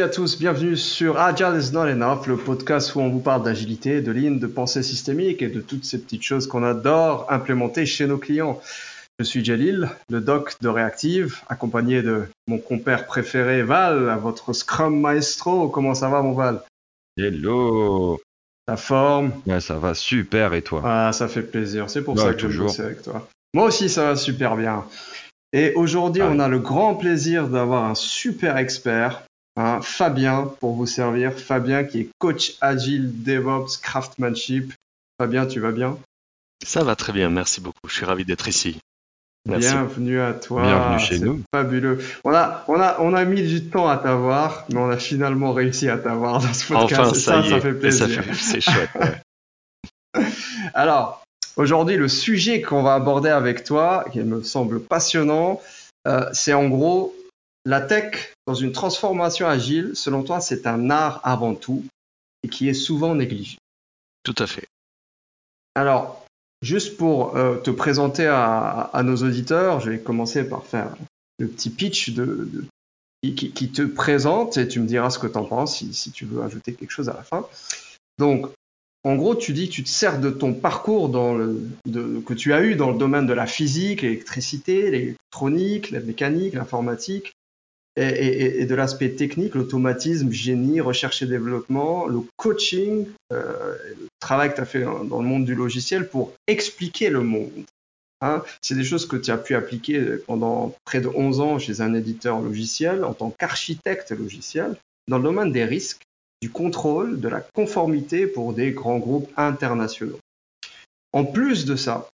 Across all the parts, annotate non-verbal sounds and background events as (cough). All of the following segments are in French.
à tous, bienvenue sur Agile is not enough, le podcast où on vous parle d'agilité, de ligne, de pensée systémique et de toutes ces petites choses qu'on adore implémenter chez nos clients. Je suis Jalil, le doc de Reactive, accompagné de mon compère préféré Val, votre Scrum Maestro. Comment ça va mon Val? Hello La forme? Ouais, Ça va super et toi? Ah, ça fait plaisir, c'est pour ça que je bosse avec toi. Moi aussi ça va super bien. Et aujourd'hui, on a le grand plaisir d'avoir un super expert, hein, Fabien, pour vous servir. Fabien qui est coach agile, DevOps, craftsmanship. Fabien, tu vas bien? Ça va très bien, merci beaucoup. Je suis ravi d'être ici. Bienvenue à toi. Bienvenue chez nous. Fabuleux. On a, on a, on a mis du temps à t'avoir, mais on a finalement réussi à t'avoir dans ce podcast. Enfin, ça, ça, ça fait plaisir. C'est chouette. Ouais. (laughs) Alors, Aujourd'hui, le sujet qu'on va aborder avec toi, qui me semble passionnant, euh, c'est en gros la tech dans une transformation agile. Selon toi, c'est un art avant tout et qui est souvent négligé. Tout à fait. Alors, juste pour euh, te présenter à, à, nos auditeurs, je vais commencer par faire le petit pitch de, de qui, qui, te présente et tu me diras ce que tu en penses si, si tu veux ajouter quelque chose à la fin. Donc, en gros, tu dis que tu te sers de ton parcours dans le, de, que tu as eu dans le domaine de la physique, l'électricité, l'électronique, la mécanique, l'informatique, et, de l'aspect technique, l'automatisme, génie, recherche et développement, le coaching, euh, le travail que tu as fait dans, le monde du logiciel pour expliquer le monde. Hein, c'est des choses que tu as pu appliquer pendant près de 11 ans chez un éditeur logiciel en tant qu'architecte logiciel dans le domaine des risques du contrôle, de la conformité pour des grands groupes internationaux. En plus de ça,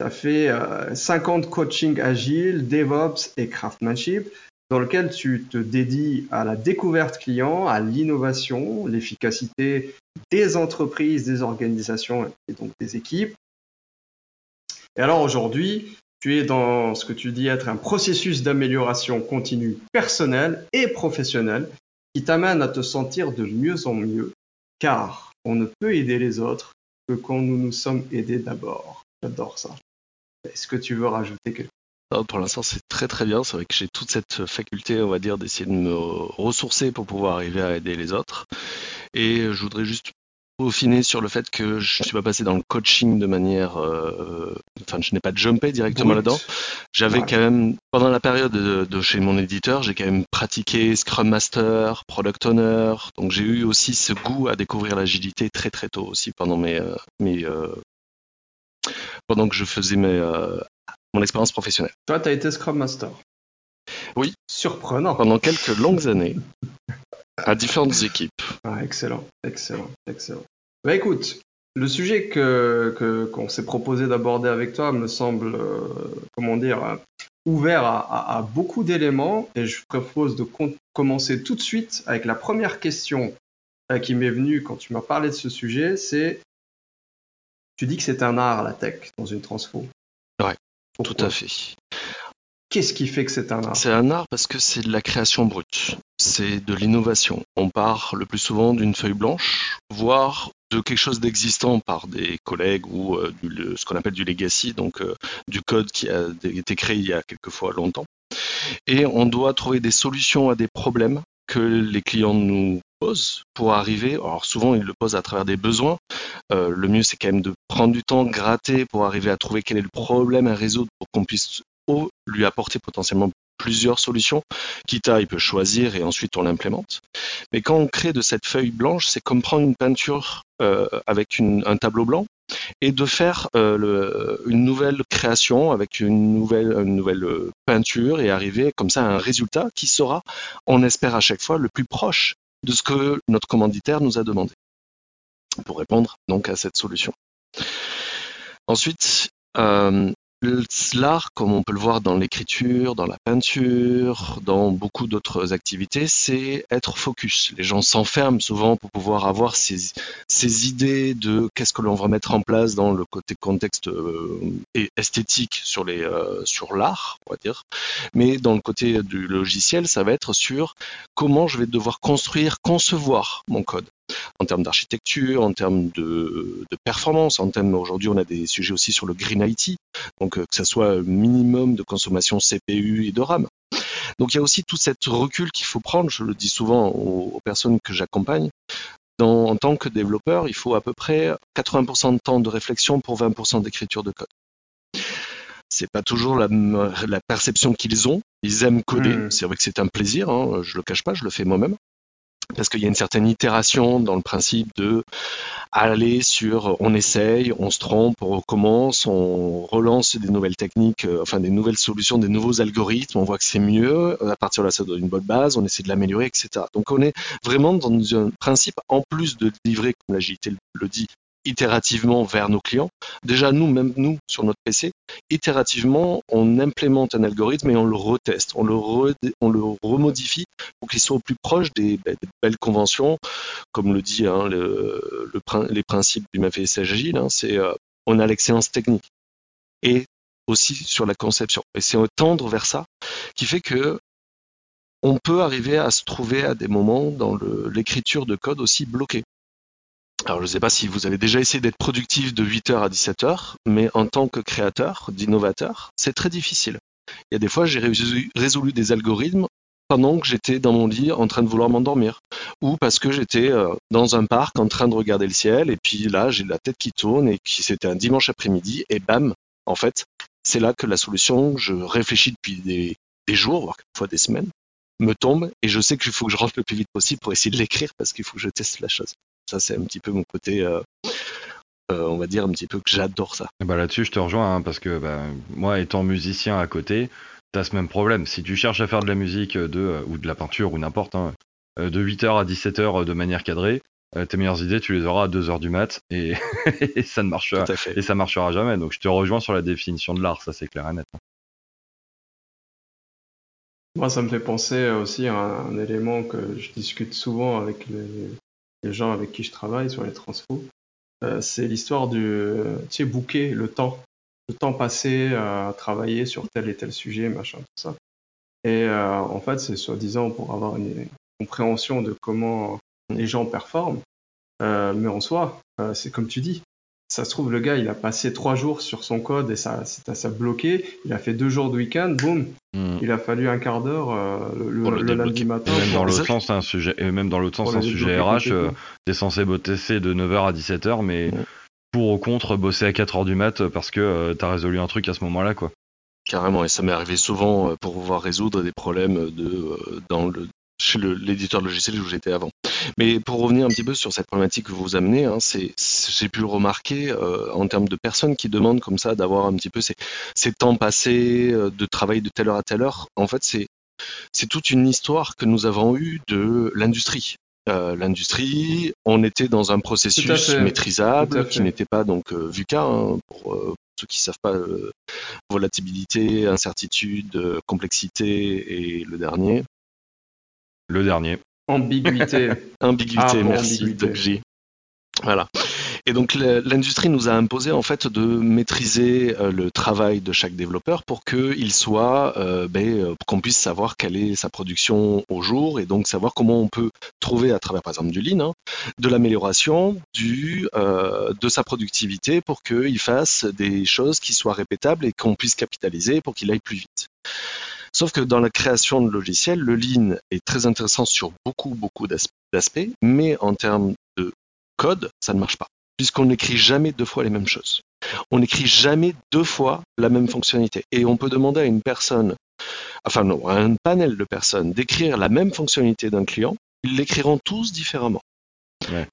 ça fait euh, 50 coaching agile, DevOps et craftsmanship dans lequel tu te dédies à la découverte client, à l'innovation, l'efficacité des entreprises, des organisations et donc des équipes. Et alors aujourd'hui, tu es dans ce que tu dis être un processus d'amélioration continue personnelle et professionnelle qui t'amène à te sentir de mieux en mieux, car on ne peut aider les autres que quand nous nous sommes aidés d'abord. J'adore ça. Est-ce que tu veux rajouter quelque Pour l'instant, c'est très très bien. C'est vrai que j'ai toute cette faculté, on va dire, d'essayer de me ressourcer pour pouvoir arriver à aider les autres. Et je voudrais juste peaufiner sur le fait que je suis pas passé dans le coaching de manière, euh, enfin je n'ai pas jumpé directement là-dedans. J'avais quand même pendant la période de, de chez mon éditeur, j'ai quand même pratiqué Scrum Master, Product Owner, donc j'ai eu aussi ce goût à découvrir l'agilité très très tôt aussi pendant mes, euh, mes euh, pendant que je faisais mes, euh, mon expérience professionnelle. Toi, tu as été Scrum Master. Oui. Surprenant. Pendant quelques longues années à différentes équipes. Ah, excellent, excellent, excellent. Bah écoute, le sujet que qu'on s'est proposé d'aborder avec toi me semble, euh, comment dire, euh, ouvert à, à, à beaucoup d'éléments et je propose de commencer tout de suite avec la première question euh, qui m'est venue quand tu m'as parlé de ce sujet, c'est tu dis que c'est un art la tech dans une transfo. Ouais, Pourquoi tout à fait. Qu'est-ce qui fait que c'est un art? C'est un art parce que c'est de la création brute, c'est de l'innovation. On part le plus souvent d'une feuille blanche, voire de quelque chose d'existant par des collègues ou euh, du, ce qu'on appelle du legacy, donc euh, du code qui a été créé il y a quelquefois longtemps. Et on doit trouver des solutions à des problèmes que les clients nous posent pour arriver. Alors souvent ils le posent à travers des besoins. Euh, le mieux c'est quand même de prendre du temps, gratter pour arriver à trouver quel est le problème à résoudre pour qu'on puisse lui apporter potentiellement plusieurs solutions, quitte à il peut choisir et ensuite on l'implémente. Mais quand on crée de cette feuille blanche, c'est comme prendre une peinture euh, avec une, un tableau blanc et de faire euh, une nouvelle création avec une nouvelle, une nouvelle peinture et arriver comme ça à un résultat qui sera, on espère à chaque fois, le plus proche de ce que notre commanditaire nous a demandé pour répondre donc à cette solution. Ensuite, euh, L'art, comme on peut le voir dans l'écriture, dans la peinture, dans beaucoup d'autres activités, c'est être focus. Les gens s'enferment souvent pour pouvoir avoir ces, idées de qu'est-ce que l'on va mettre en place dans le côté contexte euh, et esthétique euh, sur l'art, on va dire. Mais dans le côté du logiciel, ça va être sur comment je vais devoir construire, concevoir mon code en termes d'architecture, en termes de, de, performance, en termes aujourd'hui on a des sujets aussi sur le green IT, donc euh, que ce soit minimum de consommation CPU et de RAM. Donc il y a aussi tout cet recul qu'il faut prendre, je le dis souvent aux, personnes que j'accompagne. en tant que développeur, il faut à peu près 80% de temps de réflexion pour 20% d'écriture de code. C'est pas toujours la, perception qu'ils ont. Ils aiment coder. Hmm. C'est vrai que c'est un plaisir. Hein, je le cache pas, je le fais moi-même parce qu'il y a une certaine itération dans le principe de aller sur on essaye, on se trompe, on recommence, on relance des nouvelles techniques, euh, enfin des nouvelles solutions, des nouveaux algorithmes, on voit que c'est mieux, à partir de là ça donne une bonne base, on essaie de l'améliorer, etc. Donc on est vraiment dans un principe, en plus de livrer, comme l'agilité le dit, itérativement vers nos clients. Déjà, nous, même nous, sur notre PC, itérativement, on implémente un algorithme et on le reteste, on le, remodifie pour qu'il soit au plus proche des, ben, belles conventions, comme le dit hein, le, les principes du MAFS agile, hein, c'est euh, on a l'excellence technique et aussi sur la conception. Et c'est tendre vers ça qui fait que on peut arriver à se trouver à des moments dans l'écriture de code aussi bloqué. Alors, je ne sais pas si vous avez déjà essayé d'être productif de 8h à 17h, mais en tant que créateur, d'innovateur, c'est très difficile. Il y a des fois, j'ai résolu, des algorithmes pendant que j'étais dans mon lit en train de vouloir m'endormir, ou parce que j'étais euh, dans un parc en train de regarder le ciel, et puis là, j'ai la tête qui tourne, et c'était un dimanche après-midi, et bam, en fait, c'est là que la solution, je réfléchis depuis des, jours, voire parfois des semaines, me tombe, et je sais qu'il faut que je rentre le plus vite possible pour essayer de l'écrire, parce qu'il faut que je teste la chose. Ça, c'est un petit peu mon côté, euh, euh, on va dire un petit peu que j'adore ça. Bah là-dessus, je te rejoins, hein, parce que bah, moi, étant musicien à côté, tu as ce même problème. Si tu cherches à faire de la musique de, euh, ou de la peinture ou n'importe, hein, de 8h à 17h de manière cadrée, tes meilleures idées, tu les auras à 2h du mat (laughs) et, ça ne marchera, et ça marchera jamais. Donc je te rejoins sur la définition de l'art, ça c'est clair et net. Hein. Moi, ça me fait penser aussi à un, élément que je discute souvent avec les, les gens avec qui je travaille sur les transfos, euh, c'est l'histoire du, tu sais, bouquet, le temps, le temps passé à travailler sur tel et tel sujet, machin, tout ça. Et euh, en fait, c'est soi-disant pour avoir une, compréhension de comment les gens performent. Euh, mais en soi, c'est comme tu dis, ça se trouve, le gars, il a passé trois jours sur son code et ça, ça, bloqué. Il a fait deux jours de week-end, boum. Hmm. Il a fallu un quart d'heure euh, le, lundi matin. Et même dans l'autre sens, un sujet, et même dans l'autre sens, un sujet RH, euh, t'es censé bosser de 9h à 17h, mais pour ou contre bosser à 4h du mat parce que euh, t'as résolu un truc à ce moment-là, quoi. Carrément, et ça m'est arrivé souvent pour pouvoir résoudre des problèmes de, dans le, chez l'éditeur de logiciel où j'étais avant. Mais pour revenir un petit peu sur cette problématique que vous amenez, hein, c'est, j'ai pu le remarquer euh, en termes de personnes qui demandent comme ça d'avoir un petit peu ces, ces temps passés euh, de travail de telle heure à telle heure. En fait, c'est, c'est toute une histoire que nous avons eue de l'industrie. Euh, l'industrie, on était dans un processus maîtrisable qui n'était pas donc VUCA hein, pour ceux qui savent pas volatilité, incertitude, complexité et le dernier le dernier. Ambiguïté. (laughs) ambiguïté, ah, merci, Voilà. Et donc l'industrie nous a imposé en fait de maîtriser euh, le travail de chaque développeur pour qu'il soit, euh, ben, euh, qu'on puisse savoir quelle est sa production au jour et donc savoir comment on peut trouver à travers par exemple du lean, hein, de l'amélioration du de sa productivité pour qu'il fasse des choses qui soient répétables et qu'on puisse capitaliser pour qu'il aille plus vite. Sauf que dans la création de logiciels, le lean est très intéressant sur beaucoup, beaucoup d'aspects, mais en termes de code, ça ne marche pas, puisqu'on n'écrit jamais deux fois les mêmes choses. On n'écrit jamais deux fois la même fonctionnalité. Et on peut demander à une personne, enfin non, à un panel de personnes d'écrire la même fonctionnalité d'un client, ils l'écriront tous différemment.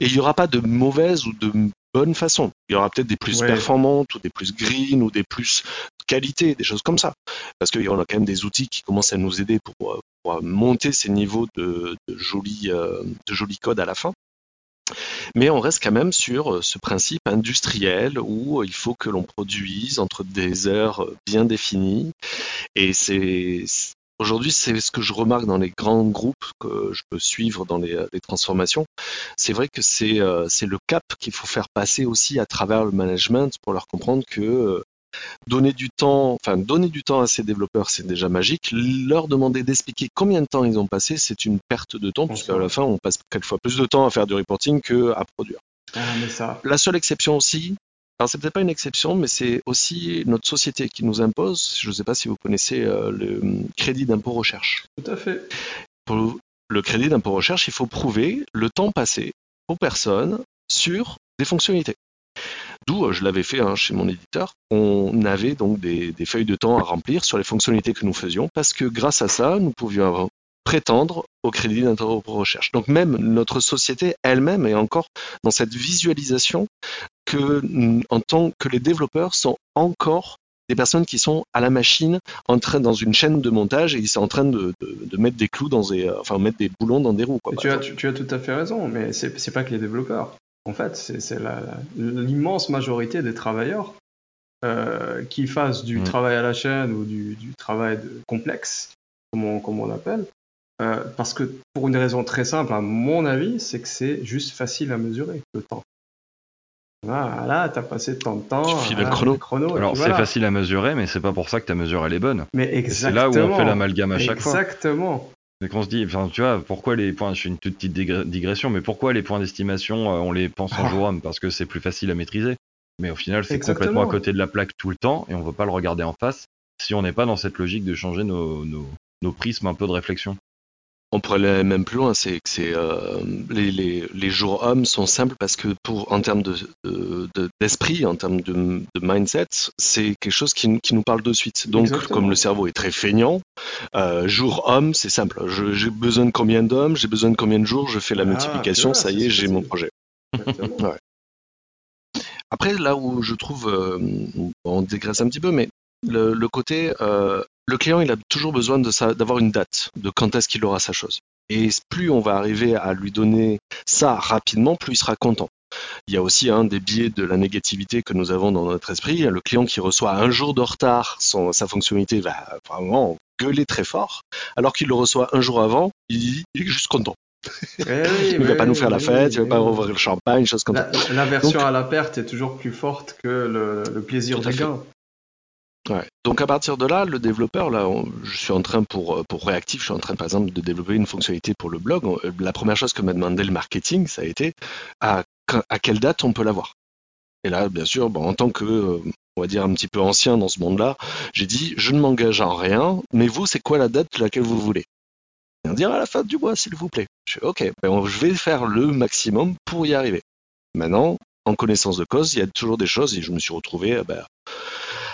Et il n'y aura pas de mauvaise ou de bonne façon. Il y aura peut-être des plus performantes ou des plus green ou des plus qualité, des choses comme ça. Parce qu'il y en a quand même des outils qui commencent à nous aider pour, pour monter ces niveaux de, de jolis euh, de jolis codes à la fin. Mais on reste quand même sur euh, ce principe industriel où il faut que l'on produise entre des heures bien définies. Et c'est Aujourd'hui, c'est ce que je remarque dans les grands groupes que je peux suivre dans les, transformations. C'est vrai que c'est euh, c'est le cap qu'il faut faire passer aussi à travers le management pour leur comprendre que euh, donner du temps, enfin donner du temps à ces développeurs, c'est déjà magique. Leur demander d'expliquer combien de temps ils ont passé, c'est une perte de temps, puisqu'à la fin, on passe quelquefois plus de temps à faire du reporting que à produire. Ah, mais ça. La seule exception aussi, Alors c'est peut-être pas une exception, mais c'est aussi notre société qui nous impose. Je ne sais pas si vous connaissez euh, le crédit d'impôt recherche. Tout à fait. Pour le crédit d'impôt recherche, il faut prouver le temps passé aux personnes sur des fonctionnalités. D'où euh, je l'avais fait hein, chez mon éditeur. On avait donc des, feuilles de temps à remplir sur les fonctionnalités que nous faisions parce que grâce à ça, nous pouvions prétendre au crédit d'impôt recherche. Donc même notre société elle-même est encore dans cette visualisation que en tant que les développeurs sont encore des personnes qui sont à la machine en train dans une chaîne de montage et ils sont en train de, mettre des clous dans des enfin mettre des boulons dans des roues tu, as, tu, as, tout à fait raison mais c'est pas que les développeurs en fait, c'est l'immense majorité des travailleurs euh, qui fassent du mm. travail à la chaîne ou du, travail complexe, comme on, comme on appelle, euh, parce que pour une raison très simple, à mon avis, c'est que c'est juste facile à mesurer le temps. Voilà, t'as passé tant de temps. Tu le chrono. Alors c'est facile à mesurer, mais c'est pas pour ça que ta mesure elle est bonne. Mais exactement. C'est là où on fait l'amalgame à chaque fois. Exactement. C'est qu'on se dit, enfin, tu vois, pourquoi les points, je fais une toute petite digression, mais pourquoi les points d'estimation, euh, on les pense en ah. jour homme Parce que c'est plus facile à maîtriser. Mais au final, c'est complètement à côté de la plaque tout le temps et on ne veut pas le regarder en face si on n'est pas dans cette logique de changer nos, nos prismes un peu de réflexion. On pourrait aller même plus loin, c'est que c'est euh, les, les, les, jours hommes sont simples parce que pour en termes de, d'esprit, en termes de, mindset, c'est quelque chose qui, qui, nous parle de suite. Donc comme le cerveau est très feignant, euh, jour homme, c'est simple. j'ai besoin de combien d'hommes, j'ai besoin de combien de jours, je fais la ah, multiplication, ça y est, j'ai mon projet. (laughs) ouais. Après, là où je trouve, euh, on dégraisse un petit peu, mais le, le côté euh, le client, il a toujours besoin d'avoir une date, de quand est-ce qu'il aura sa chose. Et plus on va arriver à lui donner ça rapidement, plus il sera content. Il y a aussi un des biais de la négativité que nous avons dans notre esprit. Le client qui reçoit un jour de retard, sa fonctionnalité va vraiment gueuler très fort, alors qu'il le reçoit un jour avant, il, est juste content. (laughs) il ne va pas nous faire la fête, il ne va pas ouvrir le champagne, chose comme ça. L'aversion à la perte est toujours plus forte que le, plaisir du gain. Donc à partir de là, le développeur, là, je suis en train pour euh, pour réactif, je suis en train par exemple de développer une fonctionnalité pour le blog. Euh, la première chose que m'a demandé le marketing, ça a été à, à quelle date on peut l'avoir? Et là, bien sûr, bon, en tant que euh, on va dire un petit peu ancien dans ce monde-là, j'ai dit je ne m'engage en rien, mais vous, c'est quoi la date laquelle vous voulez? Dire à la fin du mois, s'il vous plaît. Je fais, ok, ben, je vais faire le maximum pour y arriver. Maintenant, en connaissance de cause, il y a toujours des choses et je me suis retrouvé ben,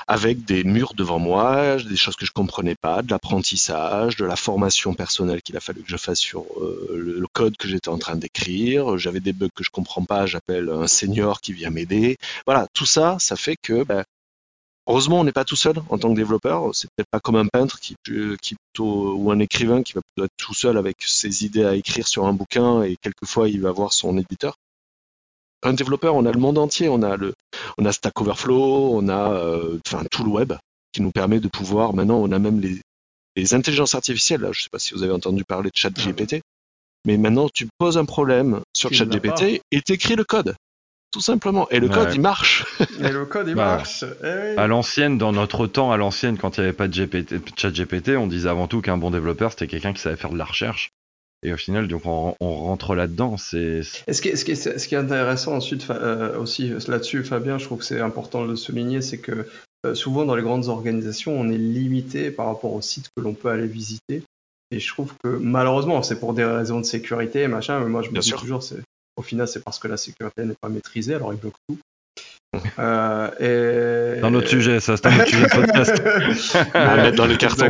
avec des murs devant moi, des choses que je comprenais pas, de l'apprentissage, de la formation personnelle qu'il a fallu que je fasse sur euh, le, code que j'étais en train d'écrire. J'avais des bugs que je comprends pas, j'appelle un senior qui vient m'aider. Voilà, tout ça, ça fait que ben, Heureusement, on n'est pas tout seul en tant que développeur. C'est peut-être pas comme un peintre qui, qui plutôt, ou un écrivain qui va être tout seul avec ses idées à écrire sur un bouquin et quelquefois il va voir son éditeur un développeur, on a le monde entier, on a le, on a Stack Overflow, on a, euh, enfin tout le web qui nous permet de pouvoir. Maintenant, on a même les, les intelligences artificielles. Là, je ne sais pas si vous avez entendu parler de ChatGPT, mais maintenant tu poses un problème sur ChatGPT et t'écris le code. Tout simplement. Et le code, il marche. (laughs) Et le code, il bah, marche. Eh à l'ancienne, dans notre temps, à l'ancienne, quand il n'y avait pas de GPT, ChatGPT, on disait avant tout qu'un bon développeur, c'était quelqu'un qui savait faire de la recherche. Et au final, donc on, rentre là-dedans. C'est. Ce, qui est, ce, qui est, ce qui est intéressant ensuite euh, aussi là-dessus, Fabien, je trouve que c'est important de le souligner, c'est que euh, souvent dans les grandes organisations, on est limité par rapport aux sites que l'on peut aller visiter. Et je trouve que malheureusement, c'est pour des raisons de sécurité, machin. Mais moi, je me dis toujours, c'est au final, c'est parce que la sécurité n'est pas maîtrisée, alors ils bloquent tout. (laughs) Euh, et... un autre sujet, ça, c'est un autre sujet de (laughs) podcast. à mettre dans le carton.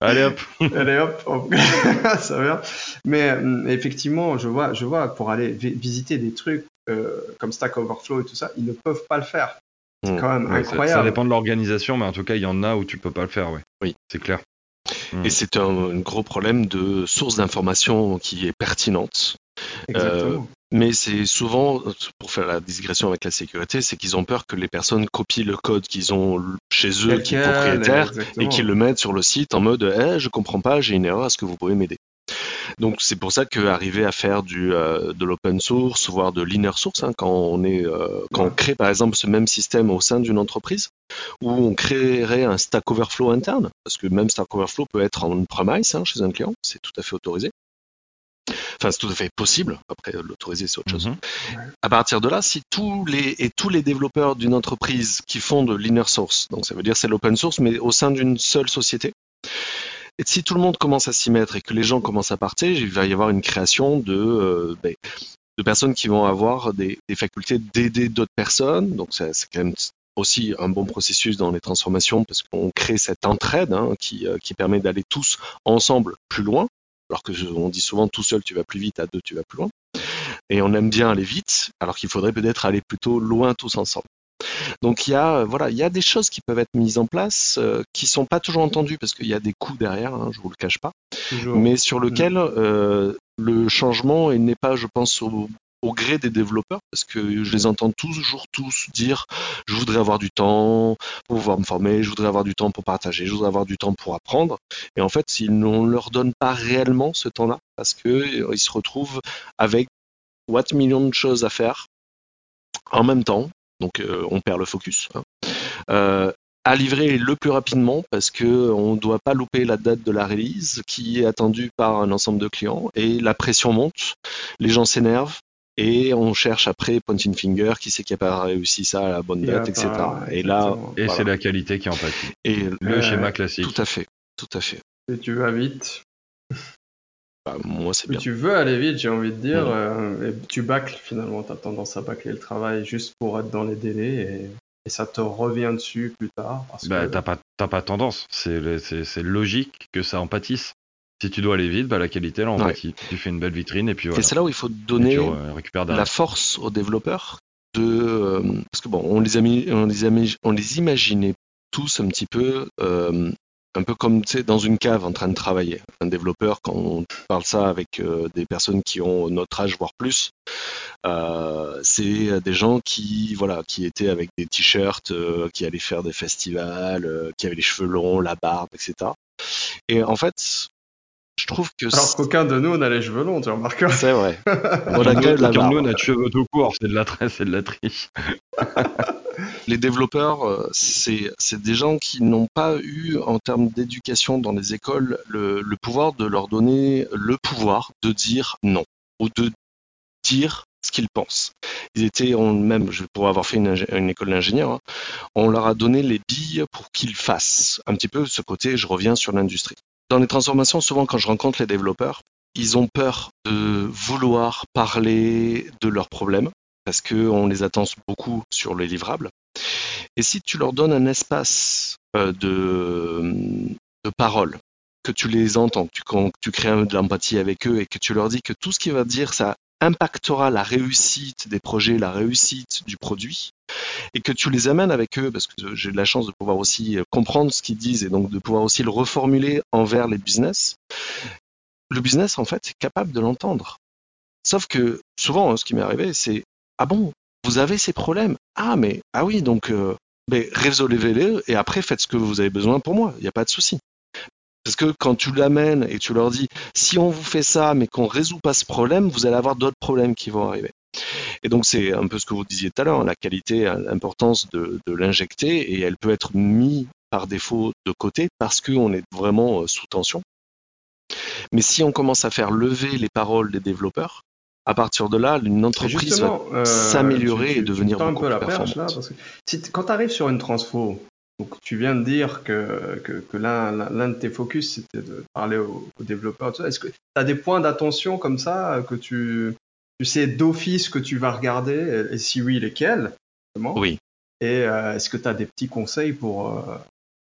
Allez hop. (laughs) Allez hop, (laughs) ça va. Mais euh, effectivement, je vois, je vois pour aller visiter des trucs euh, comme Stack Overflow et tout ça, ils ne peuvent pas le faire. C'est hmm. quand même incroyable. Ça, dépend de l'organisation, mais en tout cas, il y en a où tu peux pas le faire, ouais. Oui. C'est clair. Hmm. Et c'est un, gros problème de source d'information qui est pertinente. Exactement. Mais c'est souvent, pour faire la digression avec la sécurité, c'est qu'ils ont peur que les personnes copient le code qu'ils ont chez eux, qui est propriétaire, et qu'ils le mettent sur le site en mode eh, je comprends pas, j'ai une erreur, est-ce que vous pouvez m'aider? Donc c'est pour ça qu'arriver à faire du euh, de l'open source, voire de l'inner source, hein, quand on est euh, quand on crée par exemple ce même système au sein d'une entreprise, où on créerait un Stack Overflow interne, parce que même Stack Overflow peut être en premise hein, chez un client, c'est tout à fait autorisé enfin c'est tout à fait possible. Après l'autoriser c'est autre chose. Mhm. À partir de là, si tous les et tous les développeurs d'une entreprise qui font de l'inner source, donc ça veut dire c'est l'open source, mais au sein d'une seule société. Et si tout le monde commence à s'y mettre et que les gens commencent à partir, il va y avoir une création de, euh, ben, de personnes qui vont avoir des, des facultés d'aider d'autres personnes. Donc c'est quand même aussi un bon processus dans les transformations parce qu'on crée cette entraide hein, qui, euh, qui permet d'aller tous ensemble plus loin. Alors que je- on dit souvent tout seul tu vas plus vite, à deux tu vas plus loin. Et on aime bien aller vite, alors qu'il faudrait peut-être aller plutôt loin tous ensemble. Donc il y a voilà, il y a des choses qui peuvent être mises en place euh, qui sont pas toujours entendues parce qu'il y a des coûts derrière, hein, je vous le cache pas, Toujours. mais sur lequel euh, le changement n'est pas, je pense, au, au gré des développeurs parce que je les entends toujours tous dire je voudrais avoir du temps pour pouvoir me former, je voudrais avoir du temps pour partager, je voudrais avoir du temps pour apprendre. Et en fait, si on ne leur donne pas réellement ce temps-là, parce que euh, ils se retrouvent avec what millions de choses à faire en même temps, donc euh, on perd le focus. hein. Euh, à livrer le plus rapidement parce que on ne doit pas louper la date de la release qui est attendue par un ensemble de clients et la pression monte, les gens s'énervent et on cherche après pointing finger qui c'est qui a pas réussi ça à la bonne date, etc. pas- Et là. Et Voilà. c'est la qualité qui en pâtit. et Le Ouais, schéma classique. tout à fait, tout à fait. Et tu vas vite. Bah, moi c'est Plus bien. tu veux aller vite, j'ai envie de dire. Euh, et tu bâcles finalement, tu as tendance à bâcler le travail juste pour être dans les délais et, et ça te revient dessus plus tard. Parce Bah, que- t'as pas, t'as pas tendance. C'est, le- c'est, c'est logique que ça en pâtisse. Si tu dois aller vite, bah, la qualité, elle en Ouais. Tu fais une belle vitrine et puis Et voilà. c'est là où il faut Et donner la force aux développeurs de euh, parce que bon on les a mis, on les a mis- on les imaginait tous un petit peu euh, un peu comme tu sais dans une cave en train de travailler un développeur quand on parle ça avec euh, des personnes qui ont notre âge voire plus euh, c'est des gens qui voilà qui étaient avec des t-shirts euh, qui allaient faire des festivals qui avaient les cheveux longs la barbe etc et en fait trouve que Alors qu'aucun de nous n'a les cheveux longs, tu remarques. c'est vrai on Aucun a de nous- de la aucun de barbe. nous n'a de cheveux tout court. C'est de la tresse, (laughs) c'est de la triche. (laughs) les développeurs, euh, c'est c'est des gens qui n'ont pas eu, en termes d'éducation dans les écoles, le, le pouvoir de leur donner le pouvoir de dire non ou de dire ce qu'ils pensent. Ils étaient, on, même, je pour avoir fait une école d'ingénieur, hein, on leur a donné les billes pour qu'ils fassent. Un petit peu ce côté, je reviens sur l'industrie. Dans les transformations, souvent quand je rencontre les développeurs, ils ont peur de vouloir parler de leurs problèmes parce qu'on les attend beaucoup sur les livrables. Et si tu leur donnes un espace euh, de, parole, que tu les entends, que tu, crées de l'empathie avec eux et que tu leur dis que tout ce qu'ils vont dire, ça impactera la réussite des projets, la réussite du produit, et que tu les amènes avec eux, parce que j'ai de la chance de pouvoir aussi euh, comprendre ce qu'ils disent et donc de pouvoir aussi le reformuler envers les business, le business, en fait, est capable de l'entendre. Sauf que souvent, hein, ce qui m'est arrivé, c'est Ah bon, vous avez ces problèmes Ah, mais, ah oui, donc, euh, résolvez-les et après faites ce que vous avez besoin pour moi, il n'y a pas de souci. Parce que quand tu l'amènes et tu leur dis Si on vous fait ça, mais qu'on ne résout pas ce problème, vous allez avoir d'autres problèmes qui vont arriver. Et donc, c'est un peu ce que vous disiez tout à l'heure, la qualité, l'importance de, de l'injecter et elle peut être mise par défaut de côté parce qu'on est vraiment euh, sous tension. Mais si on commence à faire lever les paroles des développeurs, à partir de là, une entreprise va euh, s'améliorer et devenir tends un beaucoup peu la perche là, performante. parce que si quand tu arrives sur une transfo, donc tu viens de dire que, que, que l'un de tes focus c'était de parler aux, aux développeurs. Est-ce que tu as des points d'attention comme ça que tu, tu sais d'office que tu vas regarder? Et, et si oui, lesquels justement? Oui. Et euh, est-ce que tu as des petits conseils pour euh,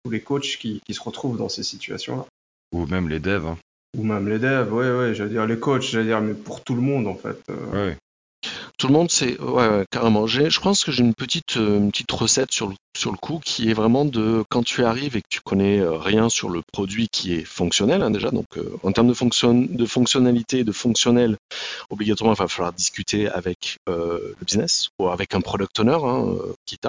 tous les coachs qui, qui se retrouvent dans ces situations-là? Ou même les devs. hein. Ou même les devs, ouais, ouais, j'allais dire les coachs, j'allais dire, mais pour tout le monde en fait. euh, Ouais. Tout le monde, c'est ouais, carrément. Je pense que j'ai une petite, euh, recette sur le, coup qui est vraiment de quand tu arrives et que tu connais euh, rien sur le produit qui est fonctionnel hein, déjà. Donc euh, en termes de, fonction, de fonctionnalité, de fonctionnel, obligatoirement, il va falloir discuter avec le business ou avec un product owner, hein, quitte.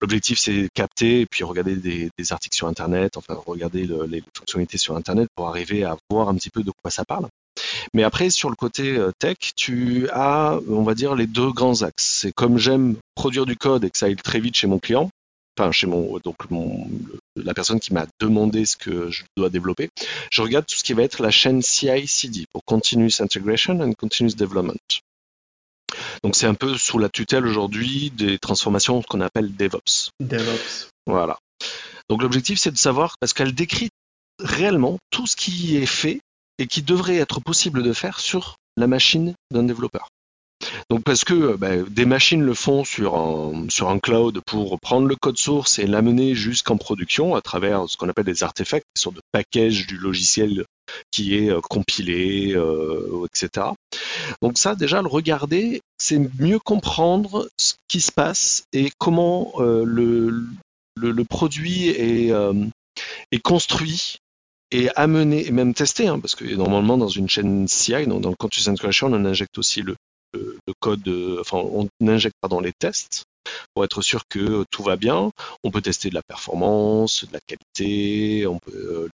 L'objectif, c'est capter et puis regarder des, articles sur Internet, enfin regarder le- les fonctionnalités sur Internet pour arriver à voir un petit peu de quoi ça parle. Mais après, sur le côté euh, tech, tu as, on va dire, les deux grands axes. C'est comme j'aime produire du code et que ça aille très vite chez mon client, enfin chez mon donc mon, la personne qui m'a demandé ce que je dois développer, je regarde tout ce qui va être la chaîne CI/CD pour Continuous Integration and Continuous Development. Donc c'est un peu sous la tutelle aujourd'hui des transformations qu'on appelle DevOps. DevOps. Voilà. Donc l'objectif c'est de savoir parce qu'elle décrit réellement tout ce qui est fait et qui devrait être possible de faire sur la machine d'un développeur. Donc parce que ben, des machines le font sur un, sur un cloud pour prendre le code source et l'amener jusqu'en production à travers ce qu'on appelle des artefacts, des sortes de package du logiciel qui est euh, compilé, euh, etc. Donc ça, déjà, le regarder, c'est mieux comprendre ce qui se passe et comment euh, le, le, produit est, est construit et amené et même testé, hein, parce que normalement dans une chaîne CI, dans, dans le Continuous Integration, on injecte aussi le, code, enfin, on injecte pardon, les tests pour être sûr que tout va bien. On peut tester de la performance, de la qualité, euh,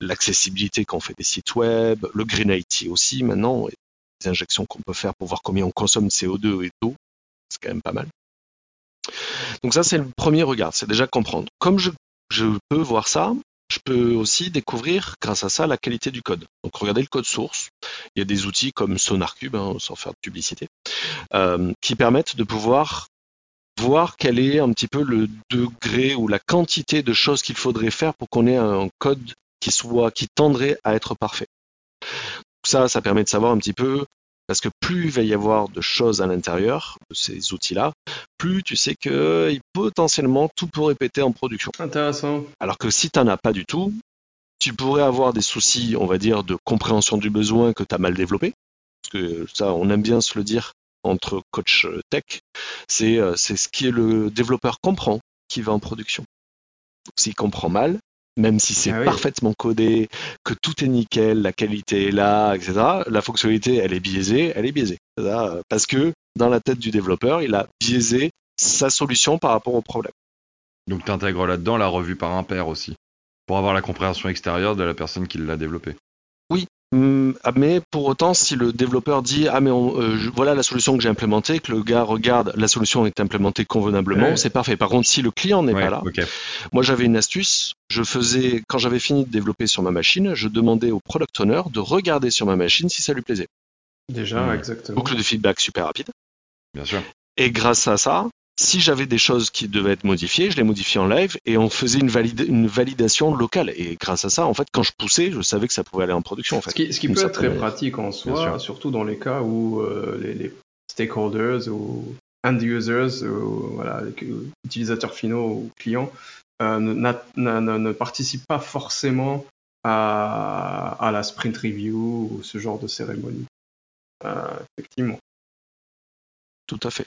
l'accessibilité quand on fait des sites web, le Green IT aussi maintenant, les injections qu'on peut faire pour voir combien on consomme de CO2 et d'eau, c'est quand même pas mal. Donc ça c'est le premier regard, c'est déjà comprendre. Comme je, je peux voir ça, peux aussi découvrir grâce à ça la qualité du code. Donc regardez le code source. Il y a des outils comme SonarCube, hein, sans faire de publicité, euh, qui permettent de pouvoir voir quel est un petit peu le degré ou la quantité de choses qu'il faudrait faire pour qu'on ait un code qui soit qui tendrait à être parfait. Ça, ça permet de savoir un petit peu parce que plus il va y avoir de choses à l'intérieur de ces outils-là, plus tu sais que potentiellement tout peut répéter en production. Intéressant. Alors que si tu n'en as pas du tout, tu pourrais avoir des soucis, on va dire, de compréhension du besoin que tu as mal développé. Parce que ça, on aime bien se le dire entre coach tech. C'est euh, ce qui est le développeur comprend qui va en production. S'il comprend mal, même si c'est ah parfaitement codé, que tout est nickel, la qualité est là, etc. La fonctionnalité, elle est biaisée, elle est biaisée. Parce que dans la tête du développeur, il a biaisé sa solution par rapport au problème. Donc tu intègres là-dedans la revue par un pair aussi, pour avoir la compréhension extérieure de la personne qui l'a développé. Mm, ah, mais pour autant, si le développeur dit ah mais euh, voilà la solution que j'ai implémentée, que le gars regarde la solution est implémentée convenablement, c'est parfait. Par contre, si le client n'est pas là, moi j'avais une astuce. Je faisais quand j'avais fini de développer sur ma machine, je demandais au product owner de regarder sur ma machine si ça lui plaisait. Déjà, hmm. exactement. Boucle de feedback super rapide. Bien sûr. Et grâce à ça, si j'avais des choses qui devaient être modifiées, je les modifiais en live et on faisait une, une, validation locale. Et grâce à ça, en fait, quand je poussais, je savais que ça pouvait aller en production. En fait. Ce qui, peut être très pratique en soi, surtout dans les cas où euh, les, stakeholders ou end users, ou, voilà, utilisateurs finaux ou clients, euh, ne, participent pas forcément à, à, la sprint review ou ce genre de cérémonie. Euh, effectivement. Tout à fait.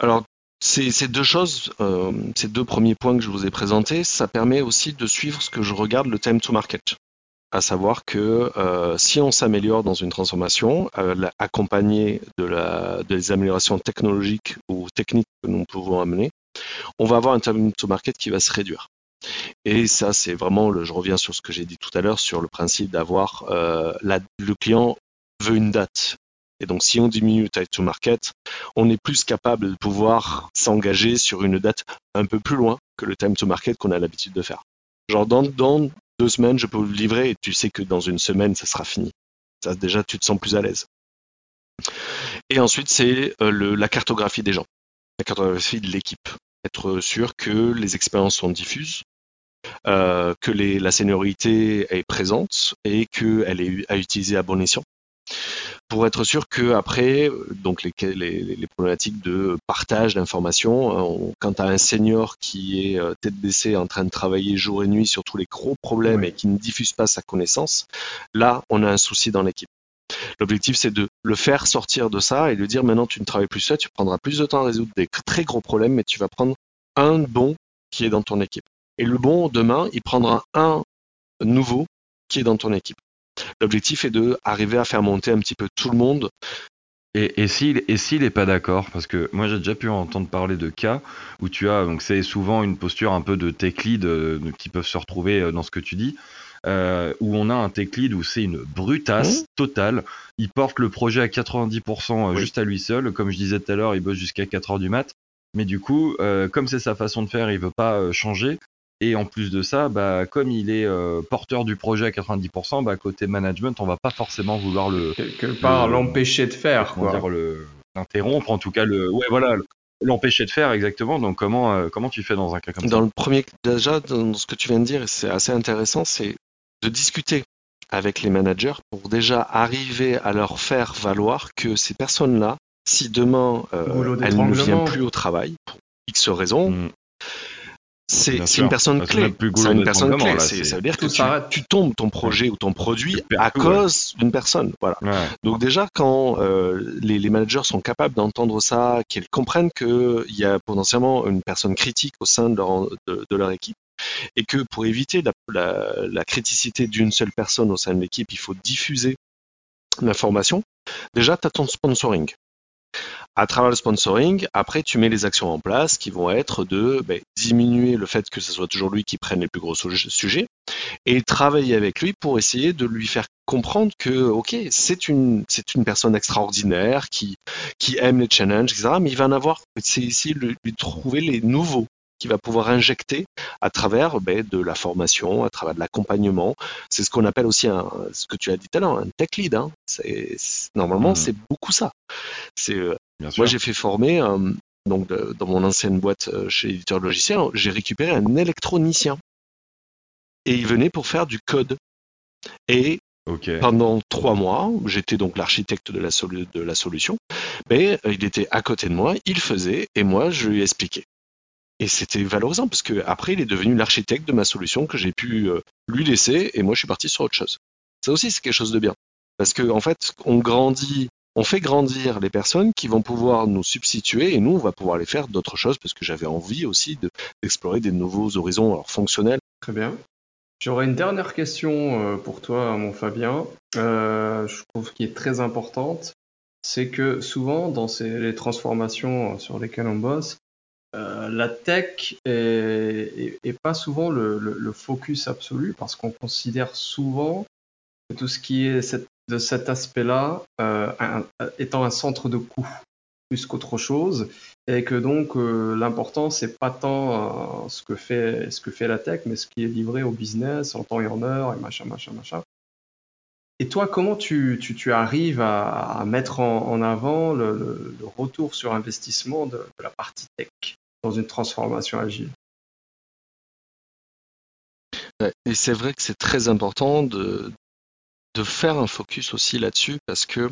Alors, ces, deux choses, euh, ces deux premiers points que je vous ai présentés, ça permet aussi de suivre ce que je regarde le time to market. À savoir que euh, si on s'améliore dans une transformation, euh, accompagné de la, des améliorations technologiques ou techniques que nous pouvons amener, on va avoir un time to market qui va se réduire. Et ça, c'est vraiment, le, je reviens sur ce que j'ai dit tout à l'heure, sur le principe d'avoir le client veut une date. Et donc, si on diminue le time to market, on est plus capable de pouvoir s'engager sur une date un peu plus loin que le time to market qu'on a l'habitude de faire. Genre, dans, deux semaines, je peux le livrer et tu sais que dans une semaine, ça sera fini. Déjà, tu te sens plus à l'aise. Et ensuite, c'est euh, la cartographie des gens, la cartographie de l'équipe. Être sûr que les expériences sont diffuses, euh, que la seniorité est présente et qu'elle est à utiliser à bon escient pour être sûr que après, donc les, les, problématiques de partage d'informations, hein, quand tu as un senior qui est euh, tête baissée en train de travailler jour et nuit sur tous les gros problèmes et qui ne diffuse pas sa connaissance, là, on a un souci dans l'équipe. L'objectif, c'est de le faire sortir de ça et de dire maintenant, tu ne travailles plus seul, tu prendras plus de temps à résoudre des très gros problèmes, mais tu vas prendre un bon qui est dans ton équipe. Et le bon, demain, il prendra un nouveau qui est dans ton équipe. L'objectif est de arriver à faire monter un petit peu tout le monde. Et, et s'il et n'est pas d'accord, parce que moi j'ai déjà pu entendre parler de cas où tu as, donc c'est souvent une posture un peu de tech lead euh, qui peuvent se retrouver euh, dans ce que tu dis, euh, où on a un tech lead où c'est une brutasse mmh. totale. Il porte le projet à 90% juste à lui seul. Comme je disais tout à l'heure, il bosse jusqu'à 4 heures du mat. Mais du coup, euh, comme c'est sa façon de faire, il veut pas changer. Et en plus de ça, bah, comme il est euh, porteur du projet à 90%, bah, côté management, on va pas forcément vouloir le Quelque part, Le- l'empêcher de faire, comment quoi. dire, le l'interrompre, en tout cas le, ouais voilà, l'empêcher de faire exactement. Donc comment euh, comment tu fais dans un cas comme Dans ça? le premier, déjà, dans ce que tu viens de dire, et c'est assez intéressant, c'est de discuter avec les managers pour déjà arriver à leur faire valoir que ces personnes-là, si demain euh, elles ne viennent plus au travail, pour X raisons, Mm. C'est une personne clé. C'est une personne clé. là, Ça veut dire que tu, tombes ton projet ou ton produit à ouais. cause d'une personne. Voilà. Ouais. Donc déjà, quand euh, les, les managers sont capables d'entendre ça, qu'ils comprennent qu'il y a potentiellement une personne critique au sein de leur, de, de leur équipe, et que pour éviter la, la- la criticité d'une seule personne au sein de l'équipe, il faut diffuser l'information, déjà, tu as ton sponsoring. À travers le sponsoring, après, tu mets les actions en place qui vont être de ben, diminuer le fait que ce soit toujours lui qui prenne les plus gros suje- sujets et travailler avec lui pour essayer de lui faire comprendre que, ok, c'est une, c'est une personne extraordinaire qui, qui aime les challenges, etc. Mais il va en avoir, c'est de lui, lui trouver les nouveaux qu'il va pouvoir injecter à travers ben, de la formation, à travers de l'accompagnement. C'est ce qu'on appelle aussi un, ce que tu as dit tout à l'heure, un tech lead. Hein. C'est, normalement, Mhm. c'est beaucoup ça. C'est, euh, moi, j'ai fait former, euh, donc de- dans mon ancienne boîte euh, chez l'éditeur de logiciel, j'ai récupéré un électronicien. Et il venait pour faire du code. Et pendant trois mois, j'étais donc l'architecte de, la de la solution, mais il était à côté de moi, il faisait, et moi, je lui expliquais. Et c'était valorisant parce que après, il est devenu l'architecte de ma solution que j'ai pu euh, lui laisser, et moi, je suis parti sur autre chose. Ça aussi, c'est quelque chose de bien. Parce que, en fait, on grandit, on fait grandir les personnes qui vont pouvoir nous substituer, et nous, on va pouvoir les faire d'autres choses, parce que j'avais envie aussi de- d'explorer des nouveaux horizons fonctionnels. Très bien. J'aurais une dernière question euh, pour toi, mon Fabien. Euh, je trouve qui est très importante. C'est que souvent, dans ces, les transformations sur lesquelles on bosse, euh, la tech est, pas souvent le, focus absolu parce qu'on considère souvent que tout ce qui est de cet aspect-là euh, étant un centre de coût plus qu'autre chose et que donc euh, l'important c'est pas tant euh, ce que fait ce que fait la tech mais ce qui est livré au business en temps et en heure et machin machin machin. Et toi comment tu, tu, arrives à, mettre en, avant le, retour sur investissement de la partie tech? Une transformation agile Et c'est vrai que c'est très important de, de faire un focus aussi là-dessus parce que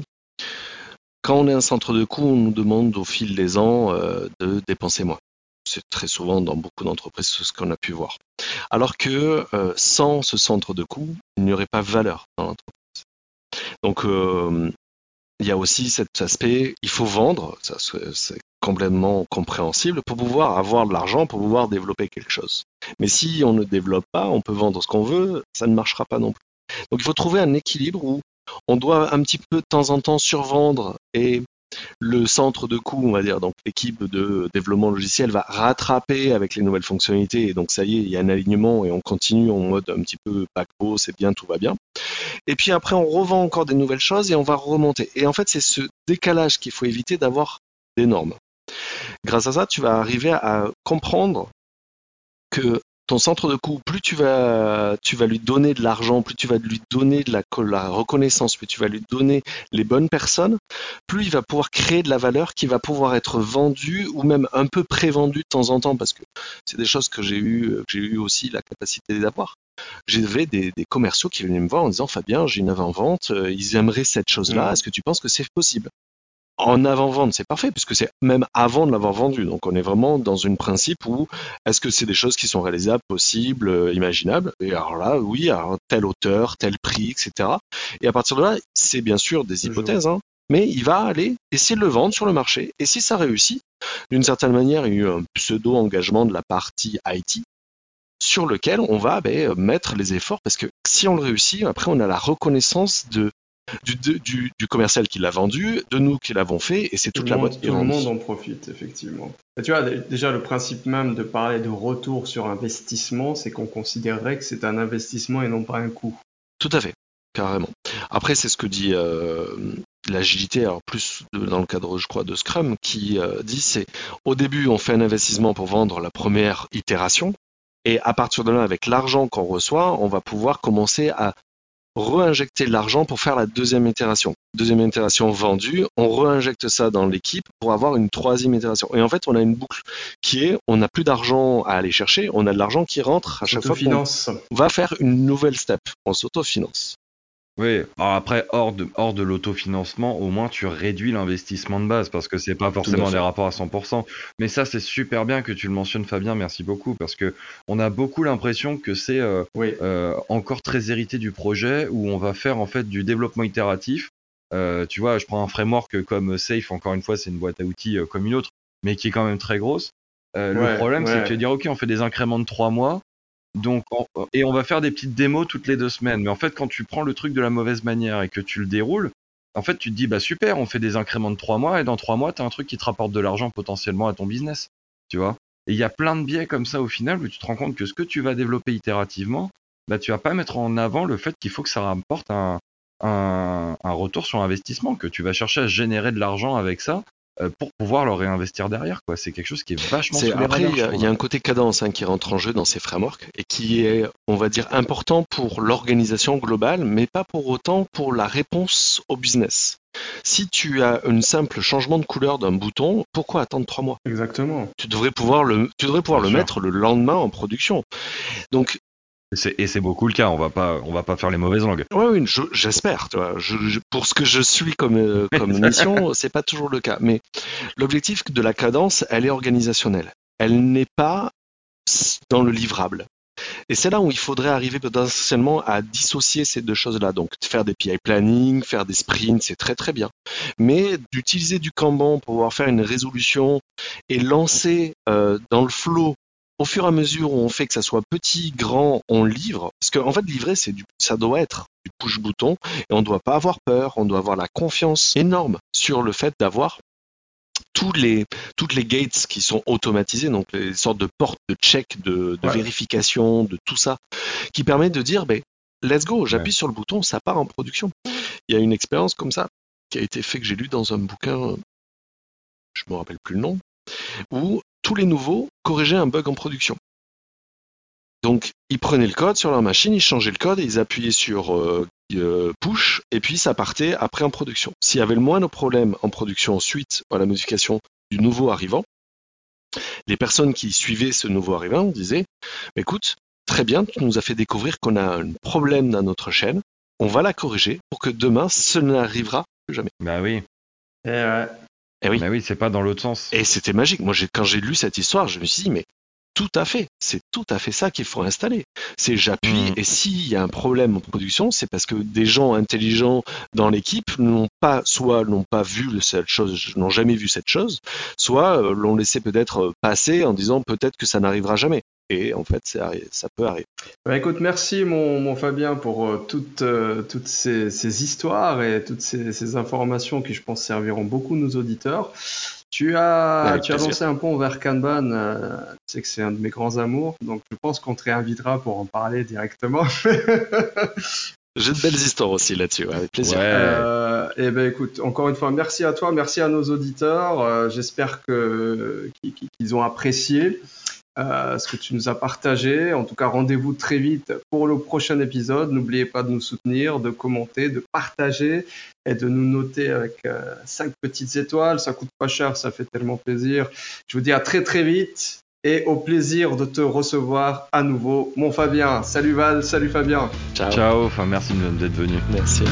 quand on est un centre de coût, on nous demande au fil des ans euh, de dépenser moins. C'est très souvent dans beaucoup d'entreprises ce qu'on a pu voir. Alors que euh, sans ce centre de coût, il n'y aurait pas valeur dans l'entreprise. Donc euh, il y a aussi cet aspect, il faut vendre, ça c'est complètement compréhensible, pour pouvoir avoir de l'argent, pour pouvoir développer quelque chose. Mais si on ne développe pas, on peut vendre ce qu'on veut, ça ne marchera pas non plus. Donc il faut trouver un équilibre où on doit un petit peu de temps en temps survendre et le centre de coût, on va dire, donc l'équipe de développement logiciel va rattraper avec les nouvelles fonctionnalités et donc ça y est, il y a un alignement et on continue en mode un petit peu paquebot, c'est bien, tout va bien. Et puis après, on revend encore des nouvelles choses et on va remonter. Et en fait, c'est ce décalage qu'il faut éviter d'avoir des normes. Grâce à ça, tu vas arriver à comprendre que ton centre de coût, plus tu vas, tu vas lui donner de l'argent, plus tu vas lui donner de la, la, reconnaissance, plus tu vas lui donner les bonnes personnes, plus il va pouvoir créer de la valeur qui va pouvoir être vendue ou même un peu pré-vendue de temps en temps, parce que c'est des choses que j'ai eu, que j'ai eu aussi la capacité d'avoir. J'avais des, des, commerciaux qui venaient me voir en disant Fabien, j'ai une avant-vente, ils aimeraient cette chose-là, mmh. est-ce que tu penses que c'est possible? En avant-vente, c'est parfait, puisque c'est même avant de l'avoir vendu. Donc on est vraiment dans un principe où est-ce que c'est des choses qui sont réalisables, possibles, euh, imaginables? Et alors là, oui, alors telle hauteur, tel prix, etc. Et à partir de là, c'est bien sûr des hypothèses, hein, mais il va aller essayer de le vendre sur le marché. Et si ça réussit, d'une certaine manière, il y a eu un pseudo-engagement de la partie IT sur lequel on va ben, mettre les efforts, parce que si on le réussit, après on a la reconnaissance de du, du, du, commercial qui l'a vendu, de nous qui l'avons fait, et c'est toute la boîte qui Tout le monde en profite, effectivement. Et tu vois, déjà, le principe même de parler de retour sur investissement, c'est qu'on considérerait que c'est un investissement et non pas un coût. Tout à fait, carrément. Après, c'est ce que dit, euh, l'agilité, alors plus dans le cadre, je crois, de Scrum, qui euh, dit c'est au début, on fait un investissement pour vendre la première itération, et à partir de là, avec l'argent qu'on reçoit, on va pouvoir commencer à réinjecter l'argent pour faire la deuxième itération. Deuxième itération vendue, on réinjecte ça dans l'équipe pour avoir une troisième itération. Et en fait, on a une boucle qui est, on n'a plus d'argent à aller chercher, on a de l'argent qui rentre à chaque fois qu'on va faire une nouvelle step. On s'autofinance. Oui, alors après, hors de, hors de l'autofinancement, au moins tu réduis l'investissement de base parce que c'est pas forcément des rapports à 100%. Mais ça, c'est super bien que tu le mentionnes, Fabien, merci beaucoup parce que on a beaucoup l'impression que c'est euh, euh, encore très hérité du projet où on va faire en fait du développement itératif. Euh, tu vois, je prends un framework comme Safe, encore une fois, c'est une boîte à outils comme une autre, mais qui est quand même très grosse. le problème, c'est que tu vas dire, ok, on fait des incréments de trois mois. Donc, et on va faire des petites démos toutes les deux semaines. Mais en fait, quand tu prends le truc de la mauvaise manière et que tu le déroules, en fait, tu te dis, bah super, on fait des incréments de trois mois et dans trois mois, tu as un truc qui te rapporte de l'argent potentiellement à ton business. Tu vois Et il y a plein de biais comme ça au final où tu te rends compte que ce que tu vas développer itérativement, bah tu vas pas mettre en avant le fait qu'il faut que ça rapporte un, un, un retour sur investissement, que tu vas chercher à générer de l'argent avec ça pour pouvoir le réinvestir derrière. Quoi. C'est quelque chose qui est vachement c'est, Après, il y, a un côté cadence hein, qui rentre en jeu dans ces frameworks et qui est, on va dire, important pour l'organisation globale, mais pas pour autant pour la réponse au business. Si tu as un simple changement de couleur d'un bouton, pourquoi attendre trois mois? Exactement. Tu devrais pouvoir le, tu devrais pouvoir le mettre le lendemain en production. Donc et c'est beaucoup le cas. On va pas, on va pas faire les mauvaises langues. Oui, oui j'espère. Je, pour ce que je suis comme euh, (laughs) comme mission, c'est pas toujours le cas. Mais l'objectif de la cadence, elle est organisationnelle. Elle n'est pas dans le livrable. Et c'est là où il faudrait arriver potentiellement à dissocier ces deux choses-là. Donc faire des PI planning, faire des sprints, c'est très très bien. Mais d'utiliser du Kanban pour pouvoir faire une résolution et lancer euh, dans le flow au fur et à mesure où on fait que ça soit petit, grand, on livre. Parce qu'en fait, livrer, c'est du, ça doit être du push-bouton et on ne doit pas avoir peur, on doit avoir la confiance énorme sur le fait d'avoir tous les, toutes les gates qui sont automatisées, donc les sortes de portes de check, de, vérification, de tout ça, qui permet de dire, ben, let's go, j'appuie sur le bouton, ça part en production. Il y a une expérience comme ça qui a été fait que j'ai lu dans un bouquin, je me rappelle plus le nom, où tous les nouveaux corrigeaient un bug en production. Donc, ils prenaient le code sur leur machine, ils changeaient le code et ils appuyaient sur euh, euh, push et puis ça partait après en production. S'il y avait le moindre problème en production suite à la modification du nouveau arrivant, les personnes qui suivaient ce nouveau arrivant disaient écoute, très bien, tu nous as fait découvrir qu'on a un problème dans notre chaîne, on va la corriger pour que demain, ce n'arrivera plus jamais. Bah oui. Et ouais. Et eh oui. Mais oui, c'est pas dans l'autre sens. Et c'était magique. Moi, quand j'ai lu cette histoire, je me suis dit, mais tout à fait, c'est tout à fait ça qu'il faut installer. C'est j'appuie mm. et s'il y a un problème en production, c'est parce que des gens intelligents dans l'équipe n'ont pas, soit n'ont pas vu cette chose, n'ont jamais vu cette chose, soit euh, l'ont laissé peut-être passer en disant peut-être que ça n'arrivera jamais et en fait ça peut arriver. Bah, écoute, merci mon, Fabien pour euh, toutes, euh, toutes ces, histoires et toutes ces, informations qui je pense serviront beaucoup nos auditeurs. Tu as, tu as lancé un pont vers Kanban, euh, tu sais que c'est un de mes grands amours, donc je pense qu'on te réinvitera pour en parler directement. (laughs) J'ai de belles histoires aussi là-dessus, avec plaisir. et eh ben écoute, encore une fois, merci à toi, merci à nos auditeurs. J'espère que qu'ils ont apprécié. Euh, ce que tu nous as partagé. En tout cas, rendez-vous très vite pour le prochain épisode. N'oubliez pas de nous soutenir, de commenter, de partager et de nous noter avec euh, cinq petites étoiles. Ça coûte pas cher, ça fait tellement plaisir. Je vous dis à très très vite et au plaisir de te recevoir à nouveau. Mon Fabien, salut Val, salut Fabien. Ciao. Ciao, enfin merci d'être venu. Merci.